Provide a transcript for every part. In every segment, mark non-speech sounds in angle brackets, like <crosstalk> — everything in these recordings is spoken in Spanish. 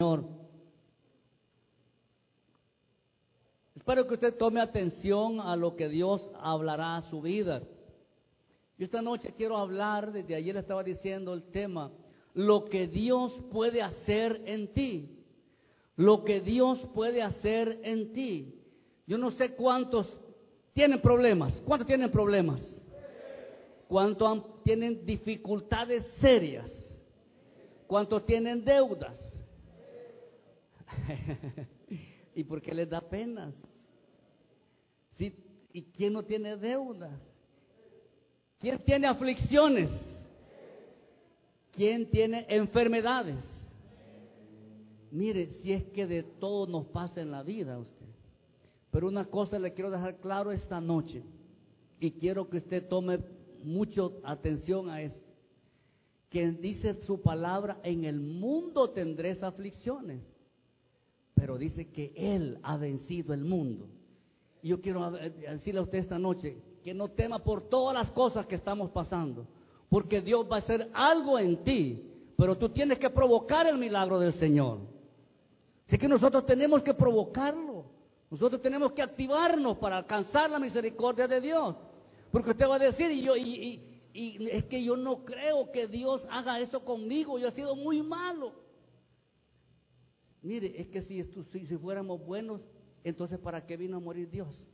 Señor. Espero que usted tome atención a lo que Dios hablará a su vida. Yo esta noche quiero hablar, desde ayer estaba diciendo el tema, lo que Dios puede hacer en ti. Lo que Dios puede hacer en ti. Yo no sé cuántos tienen problemas. ¿Cuántos tienen problemas? ¿Cuántos tienen dificultades serias? ¿Cuántos tienen deudas? <laughs> ¿Y por qué les da penas? ¿Y quién no tiene deudas? ¿Quién tiene aflicciones? ¿Quién tiene enfermedades? Mire, si es que de todo nos pasa en la vida usted. Pero una cosa le quiero dejar claro esta noche y quiero que usted tome mucha atención a esto. Que dice su palabra, en el mundo tendréis aflicciones, pero dice que Él ha vencido el mundo. Y yo quiero decirle a usted esta noche que no tema por todas las cosas que estamos pasando, porque Dios va a hacer algo en ti, pero tú tienes que provocar el milagro del Señor. Así que nosotros tenemos que provocarlo. Nosotros tenemos que activarnos para alcanzar la misericordia de Dios. Porque usted va a decir, y, yo, y, es que yo no creo que Dios haga eso conmigo, yo he sido muy malo. Mire, es que si, si, fuéramos buenos, entonces ¿para qué vino a morir Dios?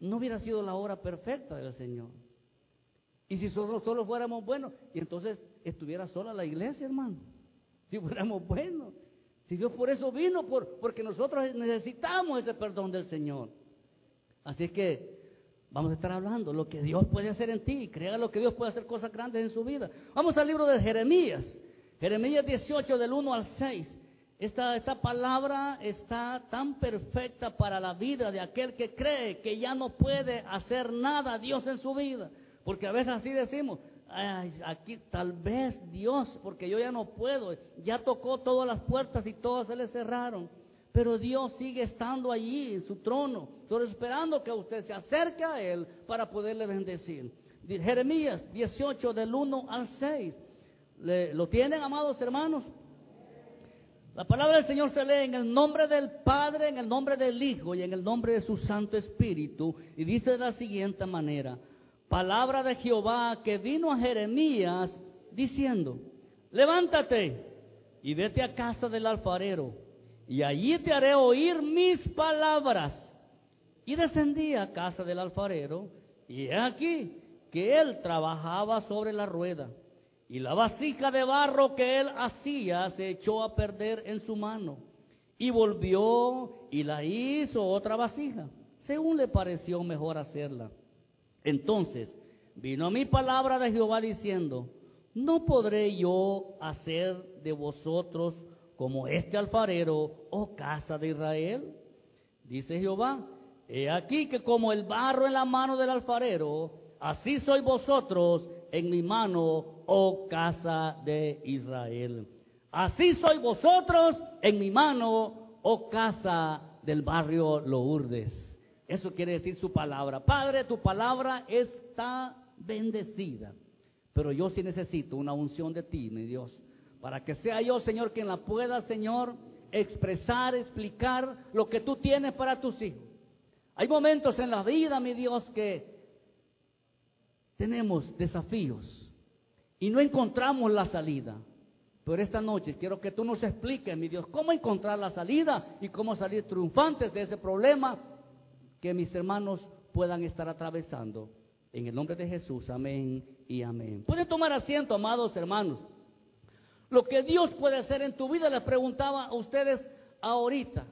No hubiera sido la hora perfecta del Señor. Y si solo, solo fuéramos buenos, y entonces estuviera sola la iglesia, hermano. Si fuéramos buenos. Si Dios por eso vino, por, porque nosotros necesitamos ese perdón del Señor. Así es que vamos a estar hablando lo que Dios puede hacer en ti. Crea lo que Dios puede hacer cosas grandes en su vida. Vamos al libro de Jeremías. Jeremías 18 del 1 al 6. Esta, esta palabra está tan perfecta para la vida de aquel que cree que ya no puede hacer nada Dios en su vida. Porque a veces así decimos, aquí tal vez Dios, porque yo ya no puedo, ya tocó todas las puertas y todas se le cerraron. Pero Dios sigue estando allí en su trono, solo esperando que usted se acerque a Él para poderle bendecir. Jeremías 18 del 1 al 6. ¿Lo tienen, amados hermanos? La palabra del Señor se lee en el nombre del Padre, en el nombre del Hijo y en el nombre de su Santo Espíritu. Y dice de la siguiente manera palabra de Jehová que vino a Jeremías diciendo, levántate y vete a casa del alfarero, y allí te haré oír mis palabras. Y descendí a casa del alfarero, y he aquí que él trabajaba sobre la rueda, y la vasija de barro que él hacía se echó a perder en su mano, y volvió y la hizo otra vasija, según le pareció mejor hacerla. Entonces vino a mi palabra de Jehová diciendo, ¿no podré yo hacer de vosotros como este alfarero, oh casa de Israel? Dice Jehová, he aquí que como el barro en la mano del alfarero, así sois vosotros en mi mano, oh casa de Israel. Así sois vosotros en mi mano, oh casa del barrio Lourdes. Eso quiere decir su palabra. Padre, tu palabra está bendecida. Pero yo sí necesito una unción de ti, mi Dios. Para que sea yo, Señor, quien la pueda, Señor, expresar, explicar lo que tú tienes para tus hijos. Hay momentos en la vida, mi Dios, que tenemos desafíos y no encontramos la salida. Pero esta noche quiero que tú nos expliques, mi Dios, cómo encontrar la salida y cómo salir triunfantes de ese problema que mis hermanos puedan estar atravesando. En el nombre de Jesús, amén y amén. Puede tomar asiento, amados hermanos. Lo que Dios puede hacer en tu vida, les preguntaba a ustedes ahorita.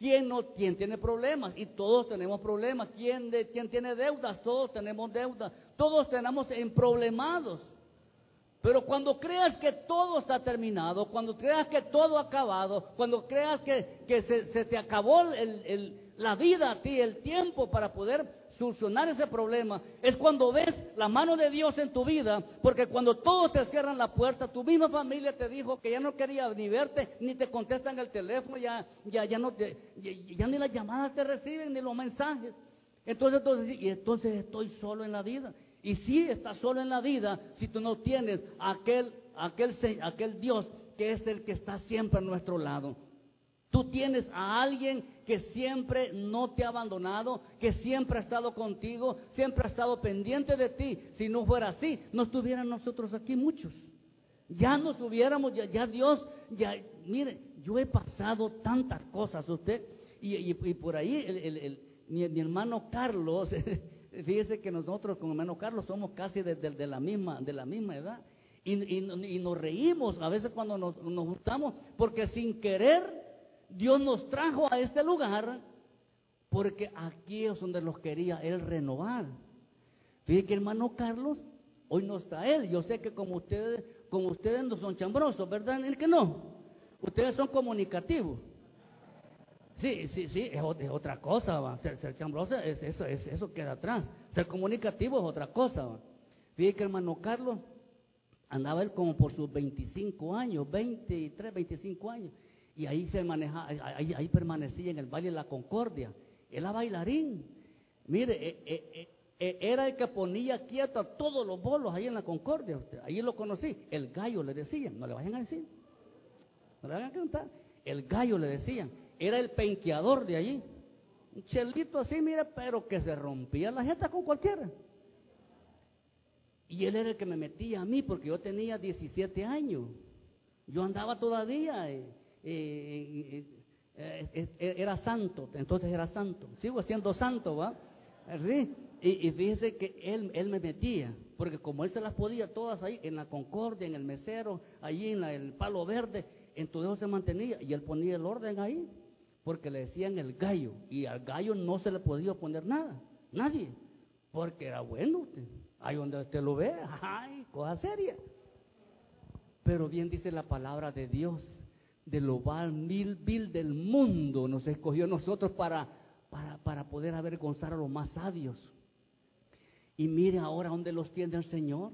¿Quién, no, quién tiene problemas? Y todos tenemos problemas. ¿Quién, de, ¿Quién tiene deudas? Todos tenemos deudas. Todos tenemos en problemados. Pero cuando creas que todo está terminado, cuando creas que todo ha acabado, cuando creas que, que se, te acabó la vida a ti, el tiempo para poder solucionar ese problema, es cuando ves la mano de Dios en tu vida, porque cuando todos te cierran la puerta, tu misma familia te dijo que ya no quería ni verte, ni te contestan el teléfono, ya, ya, ya, no te, ya, ni las llamadas te reciben, ni los mensajes. Entonces, entonces, y entonces estoy solo en la vida. Y si estás solo en la vida si tú no tienes aquel, aquel, aquel Dios que es el que está siempre a nuestro lado. Tú tienes a alguien que siempre no te ha abandonado, que siempre ha estado contigo, siempre ha estado pendiente de ti. Si no fuera así, no estuvieran nosotros aquí muchos. Ya nos hubiéramos, ya, Dios, ya, mire, yo he pasado tantas cosas, usted, y, por ahí mi, hermano Carlos, <laughs> fíjese que nosotros con hermano Carlos somos casi de, la, misma, de la misma edad. Y, nos reímos a veces cuando nos, nos juntamos, porque sin querer Dios nos trajo a este lugar porque aquí es donde los quería Él renovar. Fíjate que hermano Carlos, hoy no está Él. Yo sé que como ustedes, como ustedes no son chambrosos, ¿verdad? El que no. Ustedes son comunicativos. Sí, sí, sí, es, otra cosa, va. Ser, ser chambroso, es, eso, es, eso queda atrás. Ser comunicativo es otra cosa, va. Fíjate que hermano Carlos andaba él como por sus 25 años, 23, 25 años y ahí se maneja, ahí, permanecía en el Valle de la Concordia. Era bailarín. Mire, eh, eh, eh, era el que ponía quieto a todos los bolos ahí en la Concordia. Usted. Ahí lo conocí. El gallo le decían, no le vayan a decir. No le vayan a cantar. El gallo le decían. Era el penqueador de allí. Un chelito así, mire, pero que se rompía la jeta con cualquiera. Y él era el que me metía a mí porque yo tenía 17 años. Yo andaba todavía. Eh, eh, eh, era santo, entonces era santo. Sigo siendo santo, ¿va? ¿Sí? Y, fíjese que él, él me metía, porque como él se las podía todas ahí, en la Concordia, en el mesero, allí en el palo verde, entonces se mantenía y él ponía el orden ahí, porque le decían el gallo, y al gallo no se le podía poner nada, nadie, porque era bueno usted. Ahí donde usted lo ve, <laughs> ay, cosa seria. Pero bien dice la palabra de Dios, de lo mil vil del mundo nos escogió nosotros para, para, para poder avergonzar a los más sabios. Y mire ahora dónde los tiene el Señor.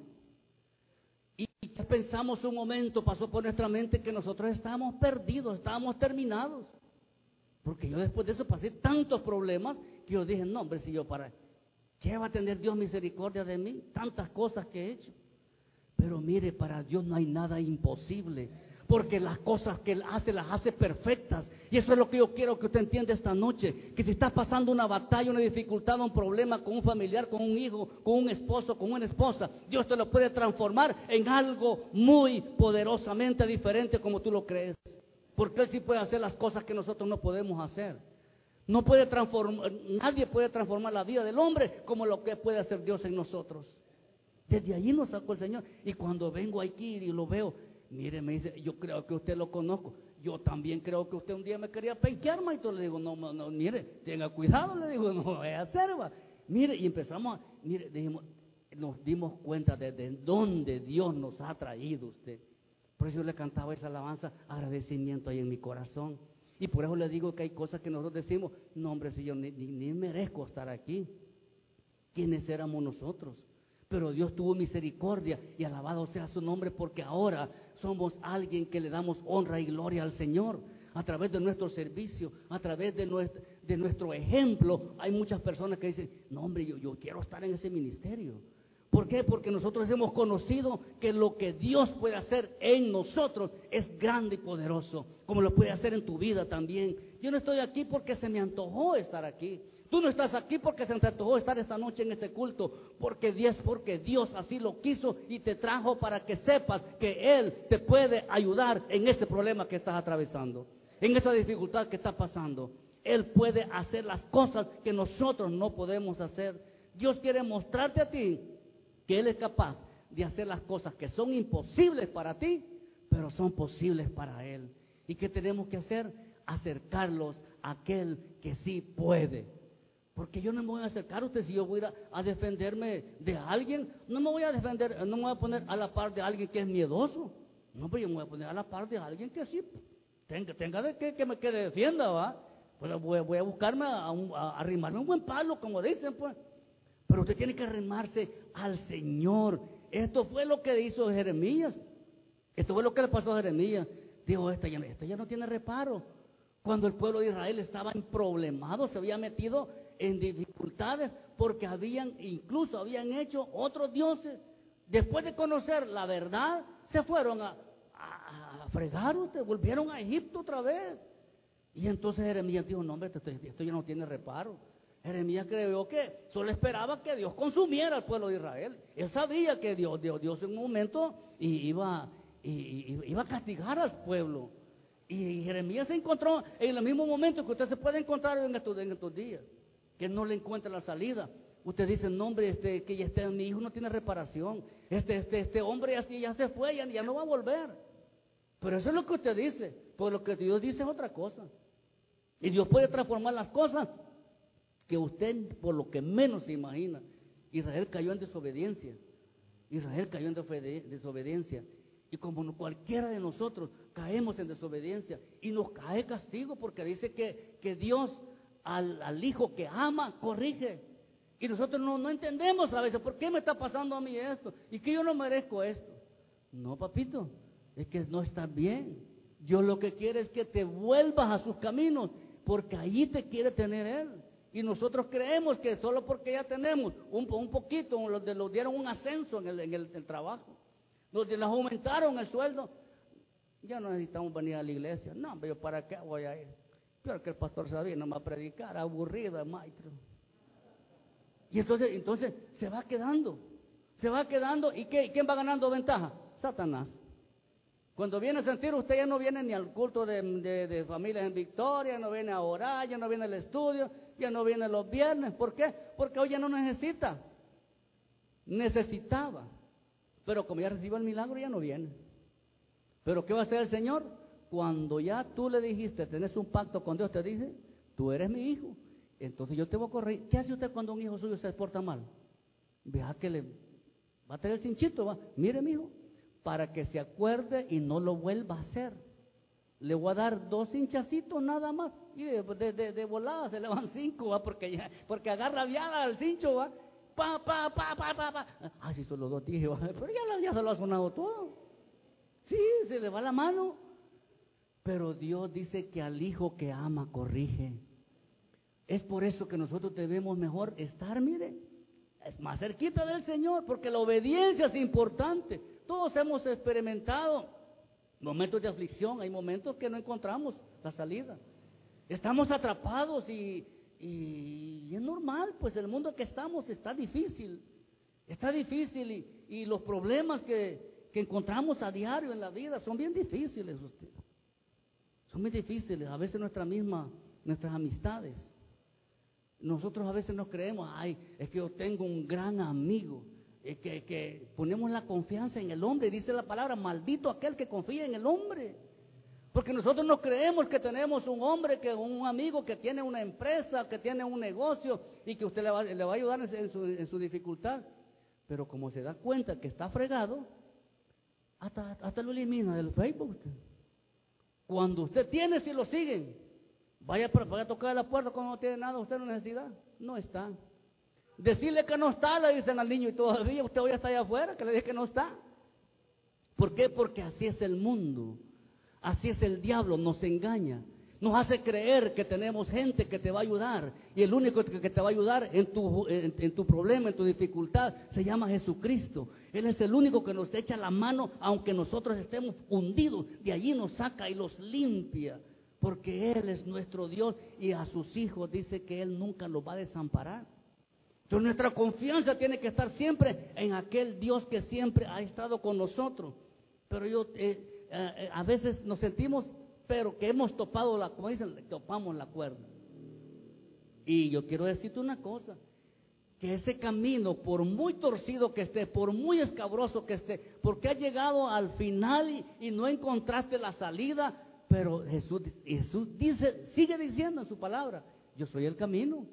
Y pensamos un momento, pasó por nuestra mente que nosotros estábamos perdidos, estábamos terminados. Porque yo después de eso pasé tantos problemas que yo dije, no, hombre, si yo para, ¿qué va a tener Dios misericordia de mí? Tantas cosas que he hecho. Pero mire, para Dios no hay nada imposible porque las cosas que Él hace las hace perfectas. Y eso es lo que yo quiero que usted entienda esta noche, que si está pasando una batalla, una dificultad, un problema con un familiar, con un hijo, con un esposo, con una esposa, Dios te lo puede transformar en algo muy poderosamente diferente como tú lo crees. Porque Él sí puede hacer las cosas que nosotros no podemos hacer. No puede transformar, nadie puede transformar la vida del hombre como lo que puede hacer Dios en nosotros. Desde allí nos sacó el Señor. Y cuando vengo aquí y lo veo, Mire, me dice, yo creo que usted lo conozco. Yo también creo que usted un día me quería penquear, maestro. Le digo, no, no, mire, tenga cuidado. Le digo, <laughs> no es hacer, va. Mire, y empezamos a, mire, dijimos, nos dimos cuenta de, de dónde Dios nos ha traído usted. Por eso yo le cantaba esa alabanza, agradecimiento ahí en mi corazón. Y por eso le digo que hay cosas que nosotros decimos, no hombre, si yo ni, ni merezco estar aquí. ¿Quiénes éramos nosotros? Pero Dios tuvo misericordia y alabado sea su nombre porque ahora somos alguien que le damos honra y gloria al Señor a través de nuestro servicio, a través de nuestro, de nuestro ejemplo. Hay muchas personas que dicen, no hombre, yo, yo quiero estar en ese ministerio. ¿Por qué? Porque nosotros hemos conocido que lo que Dios puede hacer en nosotros es grande y poderoso, como lo puede hacer en tu vida también. Yo no estoy aquí porque se me antojó estar aquí. Tú no estás aquí porque se te antojó estar esta noche en este culto, porque Dios, porque Dios así lo quiso y te trajo para que sepas que Él te puede ayudar en ese problema que estás atravesando, en esa dificultad que está pasando. Él puede hacer las cosas que nosotros no podemos hacer. Dios quiere mostrarte a ti que Él es capaz de hacer las cosas que son imposibles para ti, pero son posibles para Él. ¿Y qué tenemos que hacer? Acercarlos a aquel que sí puede. Porque yo no me voy a acercar a usted si yo voy a, defenderme de alguien. No me voy a defender, no me voy a poner a la par de alguien que es miedoso. No, pero yo me voy a poner a la par de alguien que sí tenga, tenga de que, que me que defienda, ¿va? Pues voy, a buscarme a, arrimarme un buen palo, como dicen, pues. Pero usted tiene que arrimarse al Señor. Esto fue lo que hizo Jeremías. Esto fue lo que le pasó a Jeremías. Dijo, esta ya, ya no tiene reparo. Cuando el pueblo de Israel estaba en problemado, se había metido en dificultades porque habían, incluso habían hecho otros dioses. Después de conocer la verdad, se fueron a, fregar ustedes, volvieron a Egipto otra vez. Y entonces Jeremías dijo, no hombre, esto ya no tiene reparo. Jeremías creyó que solo esperaba que Dios consumiera al pueblo de Israel. Él sabía que Dios, Dios, Dios en un momento iba, iba a castigar al pueblo. Y Jeremías se encontró en el mismo momento que usted se puede encontrar en estos, en estos días, que no le encuentra la salida. Usted dice, no hombre, este, que ya esté, mi hijo no tiene reparación. Este, este, este hombre ya, ya se fue, ya, ya no va a volver. Pero eso es lo que usted dice. Por lo que Dios dice es otra cosa. Y Dios puede transformar las cosas que usted por lo que menos se imagina. Israel cayó en desobediencia. Israel cayó en desobediencia. Y como cualquiera de nosotros caemos en desobediencia y nos cae castigo porque dice que, que Dios al, hijo que ama corrige. Y nosotros no, no entendemos a veces, ¿por qué me está pasando a mí esto? Y que yo no merezco esto. No, papito, es que no está bien. Dios lo que quiere es que te vuelvas a sus caminos, porque allí te quiere tener Él. Y nosotros creemos que solo porque ya tenemos un, un poquito, los, los dieron un ascenso en el, en el, trabajo, nos, les aumentaron el sueldo, ya no necesitamos venir a la iglesia. No, pero para qué voy a ir. Pero que el pastor sabía va a predicar, aburrido, maestro. Y entonces, entonces se va quedando, se va quedando. ¿Y qué? quién va ganando ventaja? Satanás. Cuando viene a sentir, usted ya no viene ni al culto de, de, familias en Victoria, no viene a orar, ya no viene al estudio, ya no viene los viernes. ¿Por qué? Porque hoy ya no necesita. Necesitaba. Pero como ya recibió el milagro, ya no viene. Pero ¿qué va a hacer el Señor? Cuando ya tú le dijiste, tenés un pacto con Dios, te dice, tú eres mi hijo. Entonces yo te voy a correr. ¿Qué hace usted cuando un hijo suyo se porta mal? Vea que le va a tener el cinchito, va. Mire, mi hijo, para que se acuerde y no lo vuelva a hacer. Le voy a dar dos hinchacitos nada más. Y de, de, volada se le van cinco, ¿va? Porque, ya, porque agarra viada al cincho, ¿va? Pa, pa, pa, pa, pa, pa. Ah, sí, solo dos dije. Pero ya, ya se lo ha sonado todo. Sí, se le va la mano. Pero Dios dice que al hijo que ama corrige. Es por eso que nosotros debemos mejor estar, mire, es más cerquita del Señor, porque la obediencia es importante. Todos hemos experimentado momentos de aflicción, hay momentos que no encontramos la salida. Estamos atrapados y, es normal, pues el mundo que estamos está difícil, está difícil y, los problemas que, encontramos a diario en la vida son bien difíciles, usted. Son muy difíciles, a veces nuestra misma, nuestras amistades. Nosotros a veces nos creemos, ay, es que yo tengo un gran amigo que, ponemos la confianza en el hombre. Dice la palabra, maldito aquel que confía en el hombre. Porque nosotros no creemos que tenemos un hombre, que un amigo que tiene una empresa, que tiene un negocio y que usted le va, le va a ayudar en su, en su, dificultad. Pero como se da cuenta que está fregado, hasta, hasta lo elimina del Facebook. Cuando usted tiene, si lo siguen, vaya, vaya a tocar la puerta cuando no tiene nada, usted no necesita. No está. Decirle que no está, le dicen al niño, y todavía usted hoy está allá afuera, que le dije que no está. ¿Por qué? Porque así es el mundo, así es el diablo, nos engaña. Nos hace creer que tenemos gente que te va a ayudar. Y el único que te va a ayudar en tu, en, tu problema, en tu dificultad, se llama Jesucristo. Él es el único que nos echa la mano, aunque nosotros estemos hundidos. De allí nos saca y los limpia. Porque Él es nuestro Dios y a sus hijos dice que Él nunca los va a desamparar. Entonces nuestra confianza tiene que estar siempre en aquel Dios que siempre ha estado con nosotros. Pero yo eh, eh, a veces nos sentimos, pero que hemos topado la, como dicen, topamos la cuerda. Y yo quiero decirte una cosa, que ese camino, por muy torcido que esté, por muy escabroso que esté, porque ha llegado al final y, y no encontraste la salida, pero Jesús, Jesús dice, sigue diciendo en su palabra, yo soy el camino,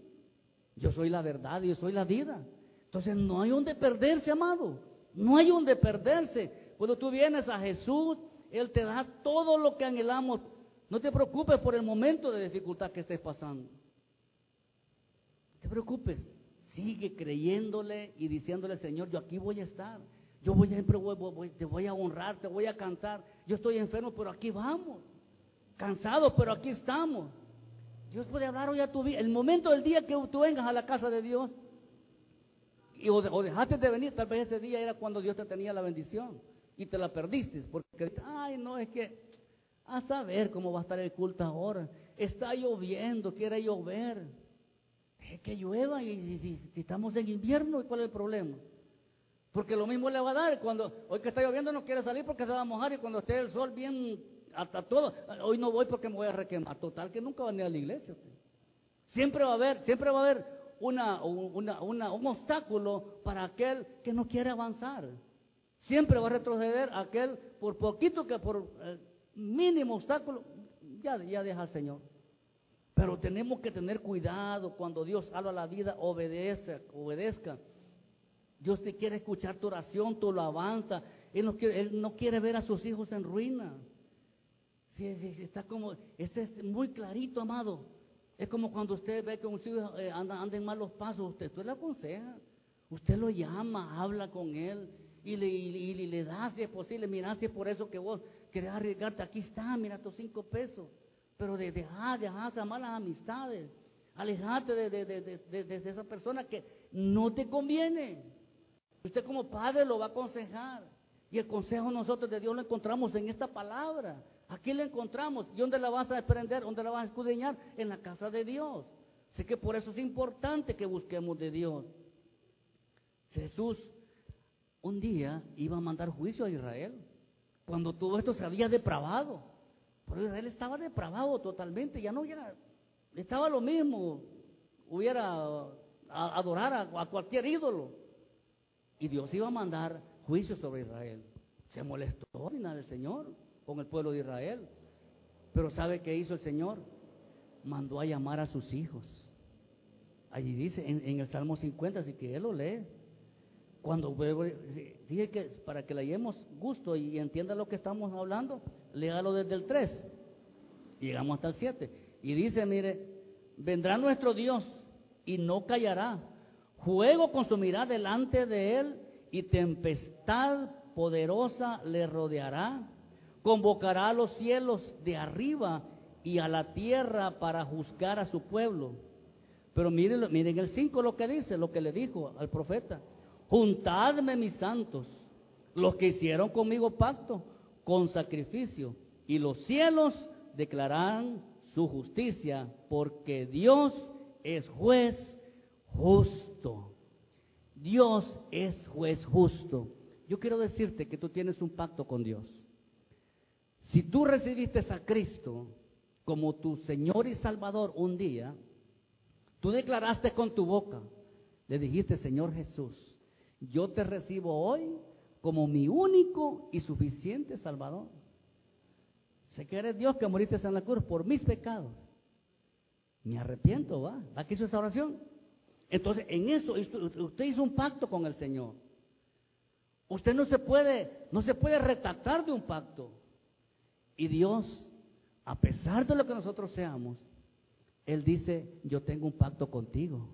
yo soy la verdad, yo soy la vida. Entonces no hay donde perderse, amado. No hay donde perderse. Cuando tú vienes a Jesús, Él te da todo lo que anhelamos. No te preocupes por el momento de dificultad que estés pasando. No te preocupes. Sigue creyéndole y diciéndole, Señor, yo aquí voy a estar. Yo voy a, te voy a honrar, te voy a cantar. Yo estoy enfermo, pero aquí vamos. Cansado, pero aquí estamos. Dios puede hablar hoy a tu vida. El momento del día que tú vengas a la casa de Dios y, o, dejaste de venir, tal vez ese día era cuando Dios te tenía la bendición. y te la perdiste. Porque, ay, no, es que a saber cómo va a estar el culto ahora. Está lloviendo, quiere llover. Es que llueva y si, estamos en invierno, ¿cuál es el problema? Porque lo mismo le va a dar cuando hoy que está lloviendo no quiere salir porque se va a mojar y cuando esté el sol bien hasta todo, hoy no voy porque me voy a requemar. Total que nunca va a ir a la iglesia. Siempre va a haber, siempre va a haber una, un obstáculo para aquel que no quiere avanzar. Siempre va a retroceder aquel por poquito que por eh, mínimo obstáculo, ya, ya deja al Señor. Pero tenemos que tener cuidado cuando Dios habla la vida, obedece, obedezca. Dios te quiere escuchar tu oración, tu alabanza. Él no él no quiere ver a sus hijos en ruina. Sí, sí, está como, este es muy clarito, amado. Es como cuando usted ve que un hijo eh, anda, en malos pasos, usted, usted le aconseja, usted lo llama, habla con él y le, y, da, si es posible, mira, si es por eso que vos querés arriesgarte, aquí está, mira tus cinco pesos. Pero de dejar, dejar de malas amistades, alejate de, de, de, de, esa persona que no te conviene. Usted como padre lo va a aconsejar. Y el consejo nosotros de Dios lo encontramos en esta palabra. Aquí la encontramos. ¿Y dónde la vas a desprender? ¿Dónde la vas a escudriñar? En la casa de Dios. Así que por eso es importante que busquemos de Dios. Jesús un día iba a mandar juicio a Israel. Cuando todo esto se había depravado. Pero Israel estaba depravado totalmente. Ya no hubiera, estaba lo mismo. Hubiera a, adorar a, cualquier ídolo. Y Dios iba a mandar juicio sobre Israel. Se molestó el Señor con el pueblo de Israel. Pero ¿sabe qué hizo el Señor? Mandó a llamar a sus hijos. Allí dice, en, el Salmo 50, así que él lo lee. Cuando dije que para que le gusto y entienda lo que estamos hablando, léalo desde el 3. Llegamos hasta el 7. Y dice, mire, vendrá nuestro Dios y no callará. Juego consumirá delante de él y tempestad poderosa le rodeará convocará a los cielos de arriba y a la tierra para juzgar a su pueblo. Pero miren, miren el 5 lo que dice, lo que le dijo al profeta. Juntadme mis santos, los que hicieron conmigo pacto con sacrificio, y los cielos declararán su justicia, porque Dios es juez justo. Dios es juez justo. Yo quiero decirte que tú tienes un pacto con Dios. Si tú recibiste a Cristo como tu Señor y Salvador un día, tú declaraste con tu boca, le dijiste, Señor Jesús, yo te recibo hoy como mi único y suficiente Salvador. Sé que eres Dios que moriste en la cruz por mis pecados. Me arrepiento, va. ¿Va que hizo esa oración? Entonces, en eso, usted hizo un pacto con el Señor. Usted no se puede, no se puede retractar de un pacto. Y Dios, a pesar de lo que nosotros seamos, Él dice, yo tengo un pacto contigo,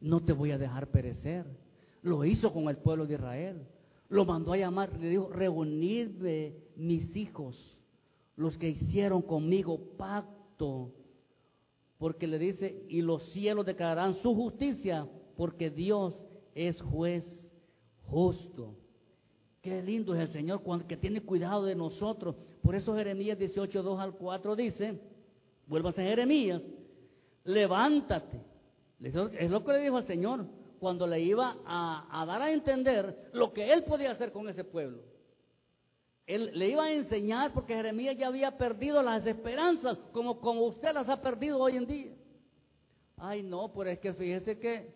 no te voy a dejar perecer. Lo hizo con el pueblo de Israel, lo mandó a llamar, le dijo, reunirme mis hijos, los que hicieron conmigo pacto, porque le dice, y los cielos declararán su justicia, porque Dios es juez justo. Qué lindo es el Señor que tiene cuidado de nosotros. Por eso Jeremías 18, 2 al 4 dice, vuelvas a Jeremías, levántate. Es lo que le dijo al Señor cuando le iba a, dar a entender lo que él podía hacer con ese pueblo. Él le iba a enseñar porque Jeremías ya había perdido las esperanzas, como, como usted las ha perdido hoy en día. Ay, no, pero es que fíjese que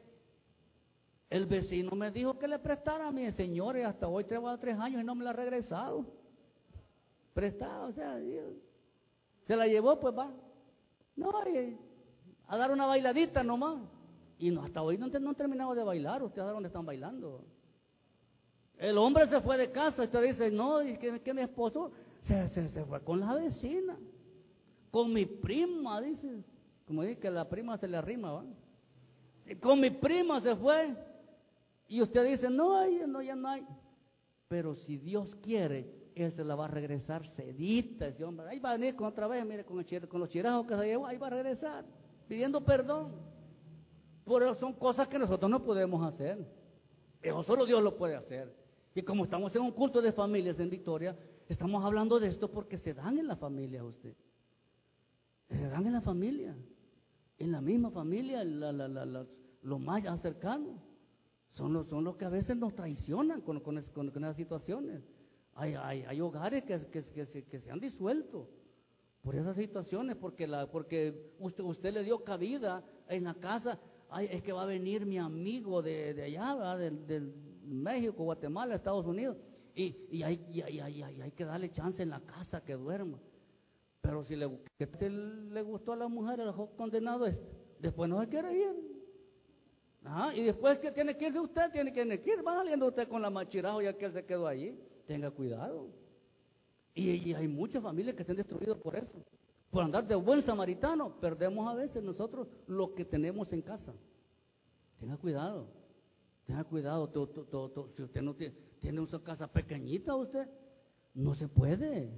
el vecino me dijo que le prestara a mi señor y hasta hoy tengo tres años y no me la ha regresado. Prestado, o sea, se la llevó, pues va. No, a dar una bailadita nomás. Y no, hasta hoy no, no han terminado de bailar, ustedes dónde están bailando. El hombre se fue de casa, usted dice, no, y que, mi esposo se, se, fue con la vecina, con mi prima, dice, como dice que la prima se le arrima, ¿va? con mi prima se fue, y usted dice, no no, ya no hay. Pero si Dios quiere, Él se la va a regresar sedita ese hombre. Ahí va a venir con otra vez, mire, con, el, con los chirajos que se llevó, ahí va a regresar, pidiendo perdón. Por son cosas que nosotros no podemos hacer. Eso solo Dios lo puede hacer. Y como estamos en un culto de familias en Victoria, estamos hablando de esto porque se dan en la familia usted. Se dan en la familia, en la misma familia, la, la, lo más cercano. Son los, son los que a veces nos traicionan con, con, esas situaciones. Hay, hay, hay hogares que, que, que, se, han disuelto por esas situaciones, porque, la, porque usted, usted le dio cabida en la casa. Ay, es que va a venir mi amigo de, de allá, del, México, Guatemala, Estados Unidos, y, y, hay, y, hay, hay, que darle chance en la casa que duerma. Pero si le, le gustó a la mujer, el condenado este, después no se quiere ir. Y después que tiene que ir de usted, tiene que ir, va saliendo usted con la machirajo ya que él se quedó allí. Tenga cuidado. Y, hay muchas familias que están destruidas por eso. Por andar de buen samaritano, perdemos a veces nosotros lo que tenemos en casa. Tenga cuidado. Tenga cuidado. si usted no tiene, tiene una casa pequeñita, usted no se puede.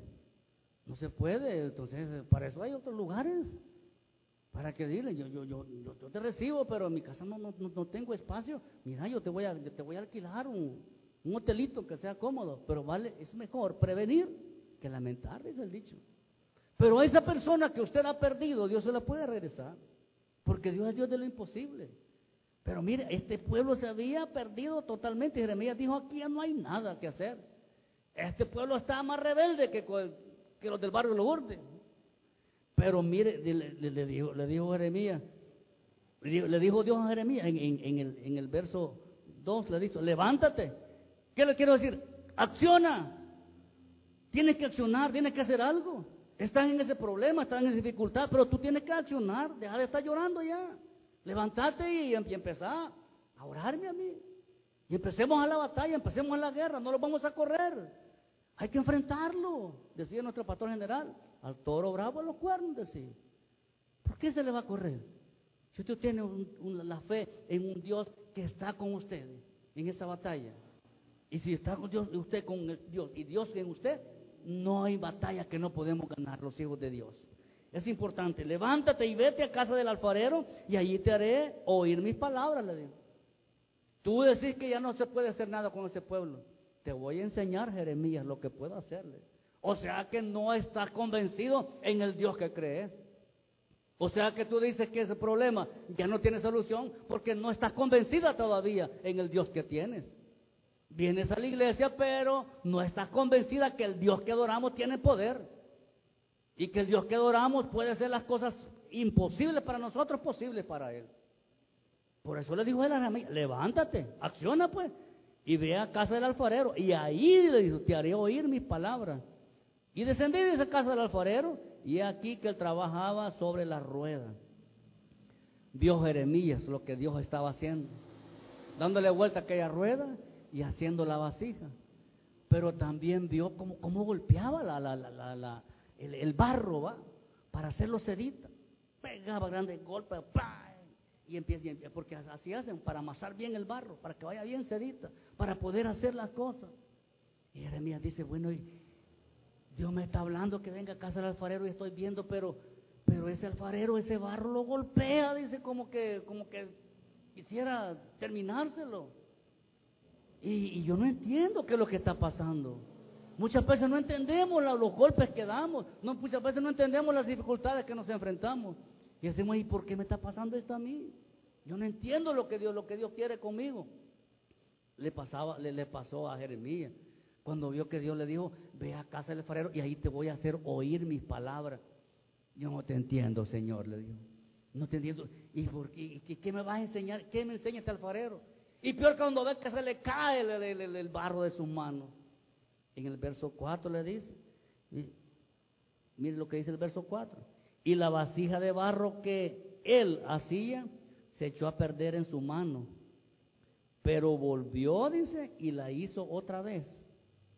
No se puede. Entonces, para eso hay otros lugares. Para que dile, yo, yo, yo, yo, te recibo, pero en mi casa no, no, no tengo espacio. Mira, yo te voy a, te voy a alquilar un, un, hotelito que sea cómodo, pero vale, es mejor prevenir que lamentar, es el dicho. Pero esa persona que usted ha perdido, Dios se la puede regresar, porque Dios es Dios de lo imposible. Pero mire, este pueblo se había perdido totalmente. Jeremías dijo, aquí ya no hay nada que hacer. Este pueblo está más rebelde que, los del barrio Lourdes. Pero mire, le, dijo, le dijo Jeremías, le dijo Dios a Jeremías en, el, en el verso 2, le dijo, levántate. ¿Qué le quiero decir? Acciona. Tienes que accionar, tienes que hacer algo. Estás en ese problema, estás en esa dificultad, pero tú tienes que accionar, deja de estar llorando ya. Levántate y, y empezar a orarme a mí. Y empecemos a la batalla, empecemos a la guerra, no lo vamos a correr. Hay que enfrentarlo, decía nuestro pastor general. Al toro bravo a los cuernos, decía. ¿Por qué se le va a correr? Si usted tiene la fe en un Dios que está con usted en esa batalla. Y si está con Dios, usted con Dios y Dios en usted, no hay batalla que no podemos ganar los hijos de Dios. Es importante, levántate y vete a casa del alfarero y allí te haré oír mis palabras, le digo. Tú decís que ya no se puede hacer nada con ese pueblo. Te voy a enseñar, Jeremías, lo que puedo hacerle. O sea que no estás convencido en el Dios que crees. O sea que tú dices que ese problema ya no tiene solución porque no estás convencida todavía en el Dios que tienes. Vienes a la iglesia, pero no estás convencida que el Dios que adoramos tiene poder. Y que el Dios que adoramos puede hacer las cosas imposibles para nosotros, posibles para Él. Por eso le dijo él a mí, levántate, acciona pues, y ve a casa del alfarero. Y ahí le dijo, te haré oír mis palabras. Y descendí de esa casa del alfarero y aquí que él trabajaba sobre la rueda. Vio Jeremías lo que Dios estaba haciendo, dándole vuelta a aquella rueda y haciendo la vasija. Pero también vio cómo, cómo golpeaba la, la, la, el, barro, ¿va? Para hacerlo sedita. Pegaba grandes golpes, y empieza, porque así hacen, para amasar bien el barro, para que vaya bien sedita, para poder hacer las cosas. Y Jeremías dice, bueno, ¿y, Dios me está hablando que venga a casa del alfarero y estoy viendo, pero, pero ese alfarero, ese barro lo golpea, dice como que, como que quisiera terminárselo. Y, yo no entiendo qué es lo que está pasando. Muchas veces no entendemos los golpes que damos, no, muchas veces no entendemos las dificultades que nos enfrentamos. Y decimos, ¿y por qué me está pasando esto a mí? Yo no entiendo lo que Dios, lo que Dios quiere conmigo. Le, pasaba, le, le pasó a Jeremías. Cuando vio que Dios le dijo, ve a casa del alfarero y ahí te voy a hacer oír mis palabras. Yo no te entiendo, Señor, le dijo. No te entiendo. ¿Y por qué, qué, me vas a enseñar? ¿Qué me enseña este alfarero? Y peor cuando ve que se le cae el, barro de sus manos. En el verso 4 le dice, mire lo que dice el verso 4. Y la vasija de barro que él hacía se echó a perder en su mano. Pero volvió, dice, y la hizo otra vez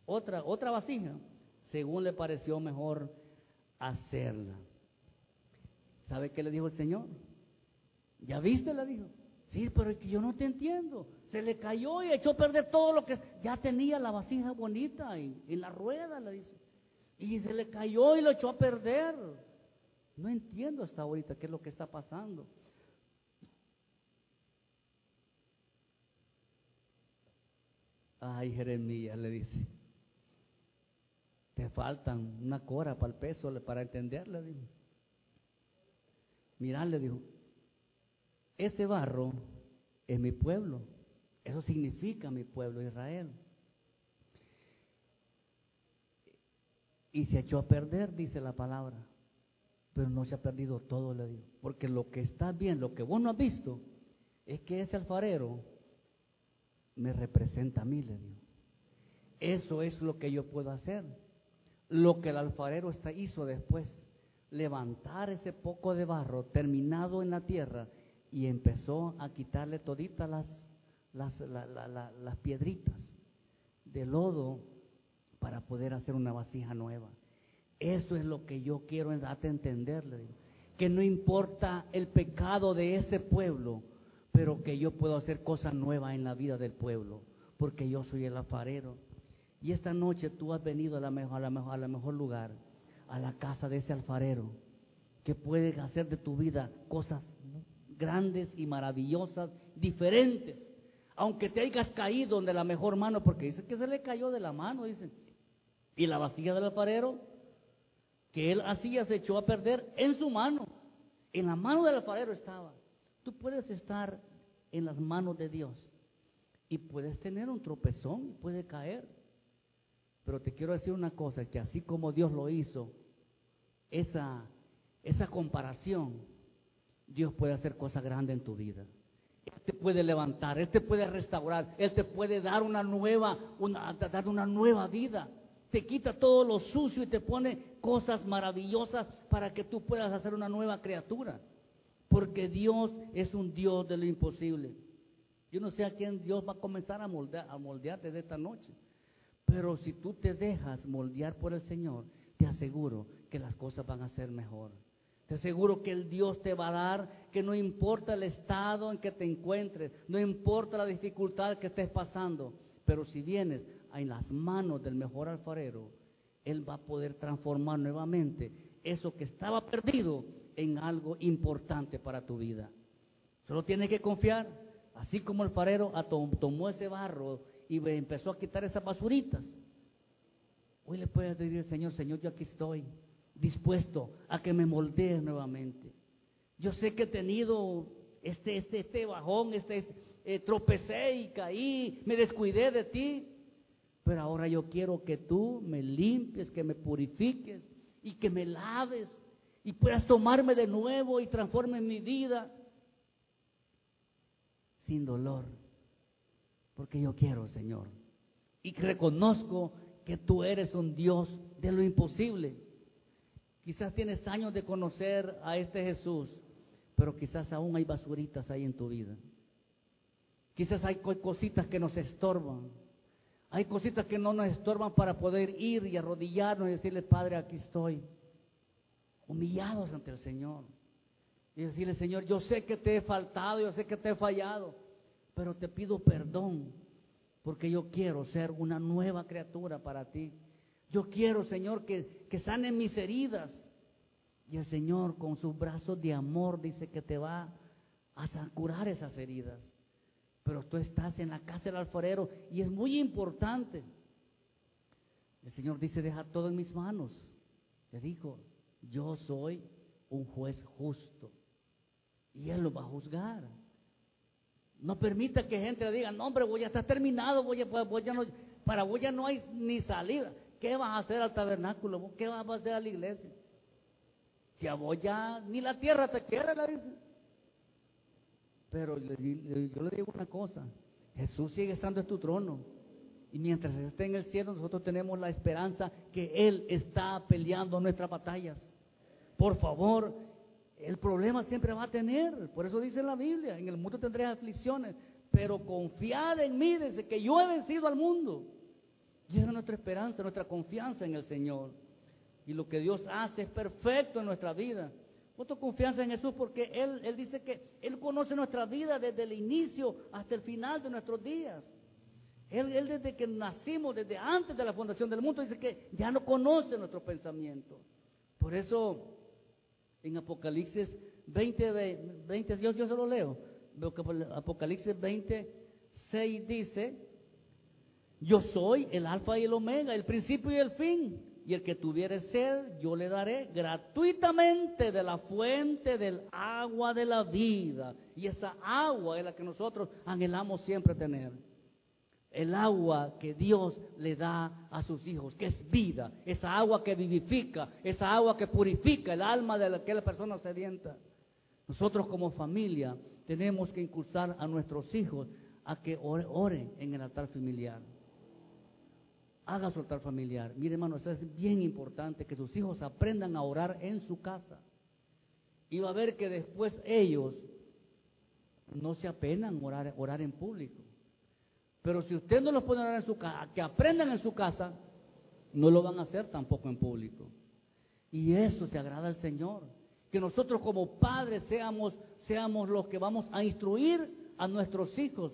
otra, otra vasija, según le pareció mejor hacerla. ¿Sabe qué le dijo el Señor? ¿Ya viste? Le dijo. Sí, pero es que yo no te entiendo. Se le cayó y echó a perder todo lo que ya tenía la vasija bonita en, la rueda, le dice. Y se le cayó y lo echó a perder. No entiendo hasta ahorita qué es lo que está pasando. Ay, Jeremías, le dice. Te faltan una cora para el peso, para entenderle. Dijo. Mirá, le dijo, ese barro es mi pueblo. Eso significa mi pueblo Israel. Y se echó a perder, dice la palabra. Pero no se ha perdido todo, le digo. Porque lo que está bien, lo que vos no has visto, es que ese alfarero me representa a mí, le digo. Eso es lo que yo puedo hacer. Lo que el alfarero hizo después, levantar ese poco de barro terminado en la tierra y empezó a quitarle toditas las, las, piedritas de lodo para poder hacer una vasija nueva. Eso es lo que yo quiero darte a entenderle. Que no importa el pecado de ese pueblo, pero que yo puedo hacer cosas nuevas en la vida del pueblo, porque yo soy el alfarero. Y esta noche tú has venido mejor, a la mejor, a la mejor lugar, a la casa de ese alfarero, que puede hacer de tu vida cosas grandes y maravillosas, diferentes. Aunque te hayas caído de la mejor mano, porque dice que se le cayó de la mano, dice. Y la vastilla del alfarero, que él hacía, se echó a perder en su mano. En la mano del alfarero estaba. Tú puedes estar en las manos de Dios y puedes tener un tropezón y puede caer. Pero te quiero decir una cosa, que así como Dios lo hizo, esa, esa comparación, Dios puede hacer cosas grandes en tu vida. Te puede levantar, Él te puede restaurar, Él te puede dar una nueva, dar una nueva vida te quita todo lo sucio y te pone cosas maravillosas para que tú puedas hacer una nueva criatura. Porque Dios es un Dios de lo imposible. Yo no sé a quién Dios va a comenzar a, moldear, a moldearte de esta noche. Pero si tú te dejas moldear por el Señor, te aseguro que las cosas van a ser mejor. Te aseguro que el Dios te va a dar, que no importa el estado en que te encuentres, no importa la dificultad que estés pasando, pero si vienes en las manos del mejor alfarero, Él va a poder transformar nuevamente eso que estaba perdido en algo importante para tu vida. Solo tienes que confiar, así como el alfarero tomó ese barro y empezó a quitar esas basuritas. Hoy le puedes decir, Señor, Señor, yo aquí estoy dispuesto a que me moldees nuevamente. Yo sé que he tenido este, este, este bajón, este, eh, tropecé y caí, me descuidé de ti pero ahora yo quiero que tú me limpies, que me purifiques y que me laves y puedas tomarme de nuevo y transforme mi vida sin dolor. Porque yo quiero, Señor. Y reconozco que tú eres un Dios de lo imposible. Quizás tienes años de conocer a este Jesús, pero quizás aún hay basuritas ahí en tu vida. Quizás hay cositas que nos estorban. Hay cositas que no nos estorban para poder ir y arrodillarnos y decirle, Padre, aquí estoy, humillados ante el Señor. Y decirle, Señor, yo sé que te he faltado, yo sé que te he fallado, pero te pido perdón, porque yo quiero ser una nueva criatura para ti. Yo quiero, Señor, que, que sanen mis heridas. Y el Señor con sus brazos de amor dice que te va a curar esas heridas pero tú estás en la casa del alfarero y es muy importante. El Señor dice, deja todo en mis manos. Te dijo, yo soy un juez justo y Él lo va a juzgar. No permita que gente le diga, no hombre, voy a estar terminado, voy voy no, para vos ya no hay ni salida. ¿Qué vas a hacer al tabernáculo? ¿Qué vas a hacer a la iglesia? Si a vos ya ni la tierra te quiere, la dice. Pero yo le digo una cosa, Jesús sigue estando en tu trono. Y mientras esté en el cielo, nosotros tenemos la esperanza que Él está peleando nuestras batallas. Por favor, el problema siempre va a tener. Por eso dice la Biblia, en el mundo tendré aflicciones. Pero confiad en mí desde que yo he vencido al mundo. Y esa es nuestra esperanza, nuestra confianza en el Señor. Y lo que Dios hace es perfecto en nuestra vida. Puesto confianza en Jesús porque él, él dice que Él conoce nuestra vida desde el inicio hasta el final de nuestros días. Él, él, desde que nacimos, desde antes de la fundación del mundo, dice que ya no conoce nuestro pensamiento. Por eso en Apocalipsis 20, 20 yo, yo se lo leo. Apocalipsis 20, 6 dice Yo soy el alfa y el omega, el principio y el fin. Y el que tuviere sed, yo le daré gratuitamente de la fuente del agua de la vida. Y esa agua es la que nosotros anhelamos siempre tener. El agua que Dios le da a sus hijos, que es vida, esa agua que vivifica, esa agua que purifica el alma de aquella persona sedienta. Nosotros como familia tenemos que impulsar a nuestros hijos a que oren en el altar familiar haga su altar familiar. Mire, hermano, eso es bien importante, que sus hijos aprendan a orar en su casa. Y va a ver que después ellos no se apenan orar, orar en público. Pero si usted no los pone a orar en su casa, que aprendan en su casa, no lo van a hacer tampoco en público. Y eso te agrada al Señor. Que nosotros como padres seamos, seamos los que vamos a instruir a nuestros hijos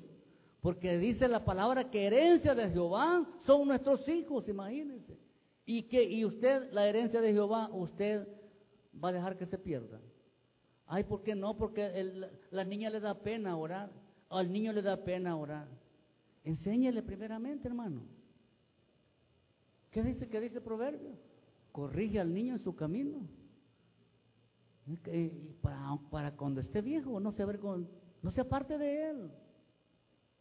porque dice la palabra que herencia de Jehová son nuestros hijos, imagínense. Y que y usted, la herencia de Jehová, usted va a dejar que se pierda. Ay, ¿por qué no? Porque la niña le da pena orar, al niño le da pena orar. Enséñele primeramente, hermano. ¿Qué dice, qué dice el proverbio? Corrige al niño en su camino. Para, cuando esté viejo, no se, no se aparte de él.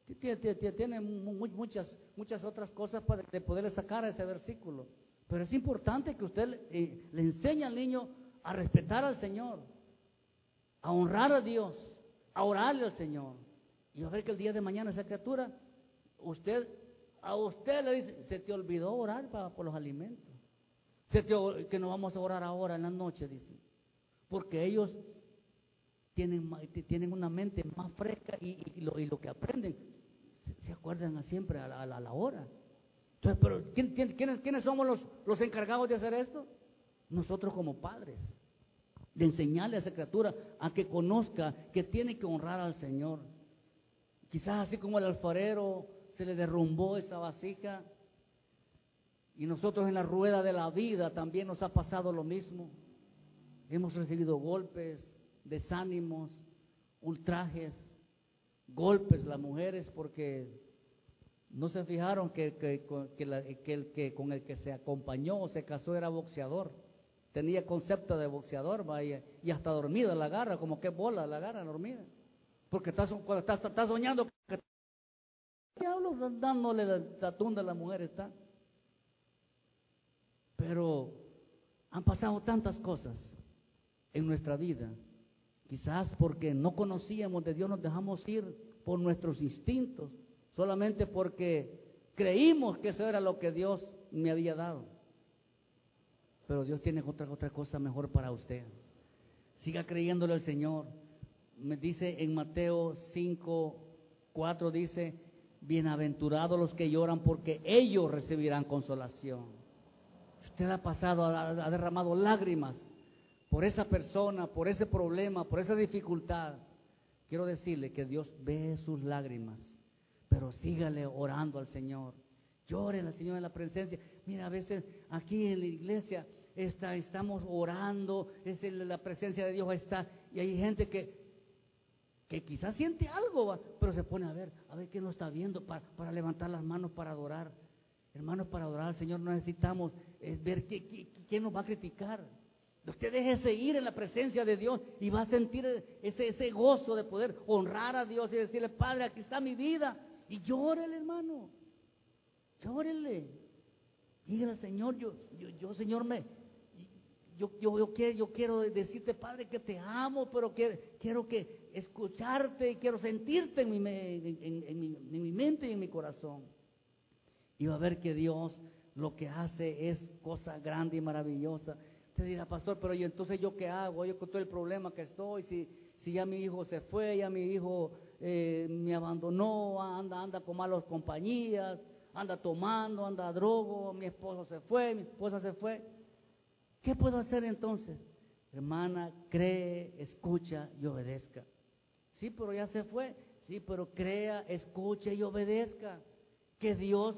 Tiene muchas, muchas otras cosas para de poderle sacar a ese versículo. Pero es importante que usted eh, le enseñe al niño a respetar al Señor, a honrar a Dios, a orarle al Señor. Y a ver que el día de mañana esa criatura, usted, a usted le dice, se te olvidó orar para, por los alimentos. Se que no vamos a orar ahora en la noche, dice. Porque ellos tienen, tienen una mente más fresca y, lo, y lo que aprenden se, acuerdan siempre a la, hora. Entonces, pero ¿quién, quiénes, somos los, los encargados de hacer esto? Nosotros como padres, de enseñarle a esa criatura a que conozca que tiene que honrar al Señor. Quizás así como el alfarero se le derrumbó esa vasija, y nosotros en la rueda de la vida también nos ha pasado lo mismo. Hemos recibido golpes, desánimos, ultrajes, golpes las mujeres porque no se fijaron que, el que con el que se acompañó o se casó era boxeador. Tenía concepto de boxeador y, hasta dormida la agarra, como que bola la agarra dormida. Porque estás, cuando estás, soñando, que diablos dándole la, tunda a la mujer está. Pero han pasado tantas cosas en nuestra vida Quizás porque no conocíamos de Dios nos dejamos ir por nuestros instintos, solamente porque creímos que eso era lo que Dios me había dado. Pero Dios tiene otra, otra cosa mejor para usted. Siga creyéndole al Señor. Me dice en Mateo 5, 4 dice, bienaventurados los que lloran porque ellos recibirán consolación. Usted ha pasado, ha derramado lágrimas por esa persona, por ese problema, por esa dificultad, quiero decirle que Dios ve sus lágrimas, pero sígale orando al Señor. Llore al Señor en la presencia. Mira, a veces aquí en la iglesia está, estamos orando, es la presencia de Dios está, y hay gente que, que quizás siente algo, pero se pone a ver, a ver qué nos está viendo para, para levantar las manos para adorar. Hermanos, para adorar al Señor necesitamos eh, ver quién nos va a criticar. Usted déjese ir en la presencia de Dios y va a sentir ese, ese gozo de poder honrar a Dios y decirle, Padre, aquí está mi vida. Y llórele, hermano. Llórele. Dígale, Señor, yo, yo, Señor, me, yo, yo, quiero, yo quiero decirte, Padre, que te amo, pero que, quiero que escucharte y quiero sentirte en mi, en, en mi mente y en mi corazón. Y va a ver que Dios lo que hace es cosa grande y maravillosa. Te dirá, pastor, pero ¿y entonces yo qué hago? Yo con todo el problema que estoy, si, si ya mi hijo se fue, ya mi hijo eh, me abandonó, anda, anda con malas compañías, anda tomando, anda drogo, mi esposo se fue, mi esposa se fue. ¿Qué puedo hacer entonces? Hermana, cree, escucha y obedezca. Sí, pero ya se fue. Sí, pero crea, escuche y obedezca. Que Dios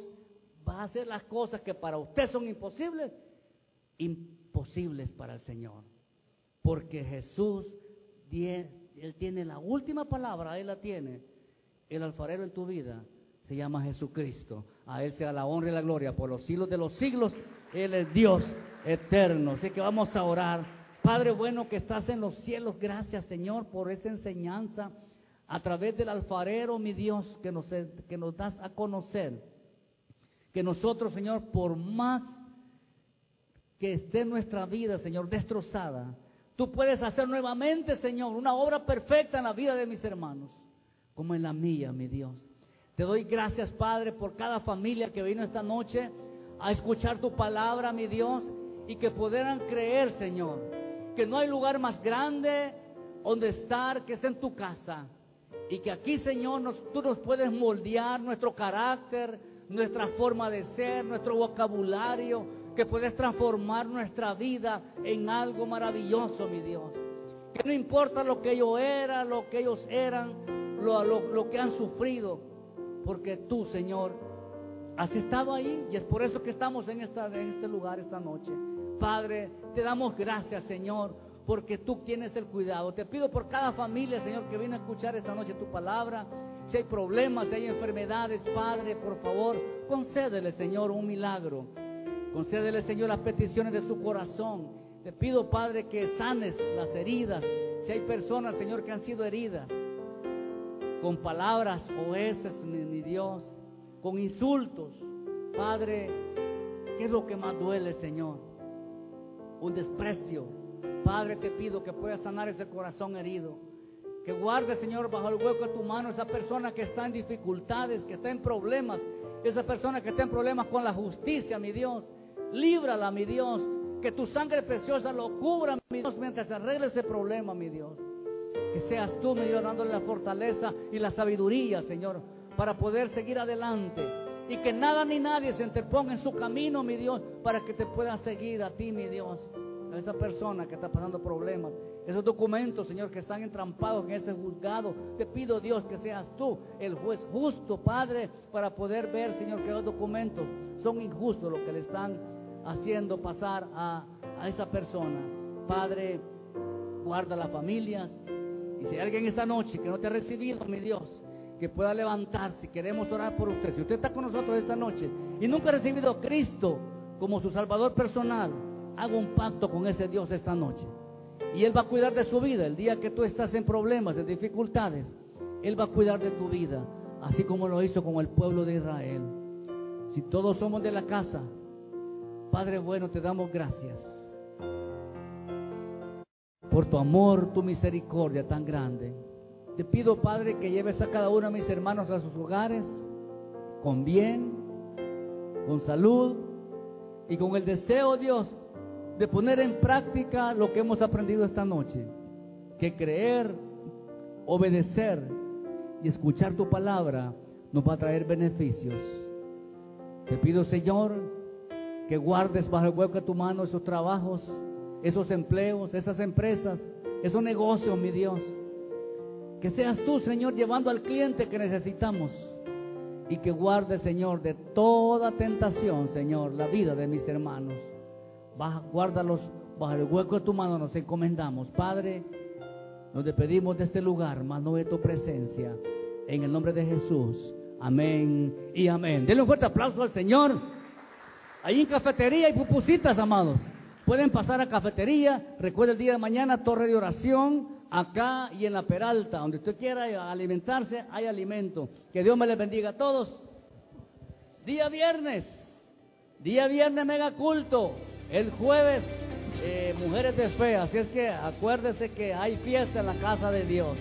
va a hacer las cosas que para usted son imposibles posibles para el Señor. Porque Jesús, Él tiene la última palabra, Él la tiene. El alfarero en tu vida se llama Jesucristo. A Él sea la honra y la gloria por los siglos de los siglos. Él es Dios eterno. Así que vamos a orar. Padre bueno que estás en los cielos, gracias Señor por esa enseñanza a través del alfarero, mi Dios, que nos, que nos das a conocer. Que nosotros, Señor, por más que esté nuestra vida, Señor, destrozada, tú puedes hacer nuevamente, Señor, una obra perfecta en la vida de mis hermanos, como en la mía, mi Dios. Te doy gracias, Padre, por cada familia que vino esta noche a escuchar tu palabra, mi Dios, y que pudieran creer, Señor, que no hay lugar más grande donde estar que es en tu casa. Y que aquí, Señor, tú nos puedes moldear nuestro carácter, nuestra forma de ser, nuestro vocabulario, que puedes transformar nuestra vida en algo maravilloso, mi Dios. Que no importa lo que yo era, lo que ellos eran, lo, lo que han sufrido, porque tú, Señor, has estado ahí y es por eso que estamos en, esta, en este lugar esta noche. Padre, te damos gracias, Señor, porque tú tienes el cuidado. Te pido por cada familia, Señor, que viene a escuchar esta noche tu palabra. Si hay problemas, si hay enfermedades, Padre, por favor, concédele, Señor, un milagro. Concédele, Señor, las peticiones de su corazón. Te pido, Padre, que sanes las heridas. Si hay personas, Señor, que han sido heridas con palabras o ese mi Dios, con insultos. Padre, ¿qué es lo que más duele, Señor? Un desprecio. Padre, te pido que puedas sanar ese corazón herido. Que guarde, Señor, bajo el hueco de tu mano esa persona que está en dificultades, que está en problemas. Esa persona que está en problemas con la justicia, mi Dios. Líbrala, mi Dios. Que tu sangre preciosa lo cubra, mi Dios, mientras arregle ese problema, mi Dios. Que seas tú, mi Dios, dándole la fortaleza y la sabiduría, Señor, para poder seguir adelante. Y que nada ni nadie se interponga en su camino, mi Dios, para que te pueda seguir a ti, mi Dios. A esa persona que está pasando problemas. Esos documentos, Señor, que están entrampados en ese juzgado. Te pido, Dios, que seas tú el juez justo, Padre, para poder ver, Señor, que los documentos son injustos lo que le están haciendo pasar a, a esa persona. Padre, guarda las familias, y si hay alguien esta noche que no te ha recibido, mi Dios, que pueda levantarse, queremos orar por usted. Si usted está con nosotros esta noche y nunca ha recibido a Cristo como su Salvador personal, haga un pacto con ese Dios esta noche. Y Él va a cuidar de su vida. El día que tú estás en problemas, en dificultades, Él va a cuidar de tu vida, así como lo hizo con el pueblo de Israel. Si todos somos de la casa, Padre bueno, te damos gracias por tu amor, tu misericordia tan grande. Te pido, Padre, que lleves a cada uno de mis hermanos a sus hogares con bien, con salud y con el deseo, Dios, de poner en práctica lo que hemos aprendido esta noche. Que creer, obedecer y escuchar tu palabra nos va a traer beneficios. Te pido, Señor, que guardes bajo el hueco de tu mano esos trabajos esos empleos, esas empresas, esos negocios, mi Dios. Que seas tú, Señor, llevando al cliente que necesitamos. Y que guarde, Señor, de toda tentación, Señor, la vida de mis hermanos. Baja, guárdalos bajo el hueco de tu mano, nos encomendamos. Padre, nos despedimos de este lugar, mas no de tu presencia. En el nombre de Jesús. Amén y amén. Denle un fuerte aplauso al Señor. Ahí en cafetería y pupusitas, amados. Pueden pasar a cafetería. Recuerda el día de mañana, torre de oración, acá y en la Peralta. Donde usted quiera alimentarse, hay alimento. Que Dios me les bendiga a todos. Día viernes. Día viernes mega culto. El jueves, eh, mujeres de fe. Así es que acuérdese que hay fiesta en la casa de Dios.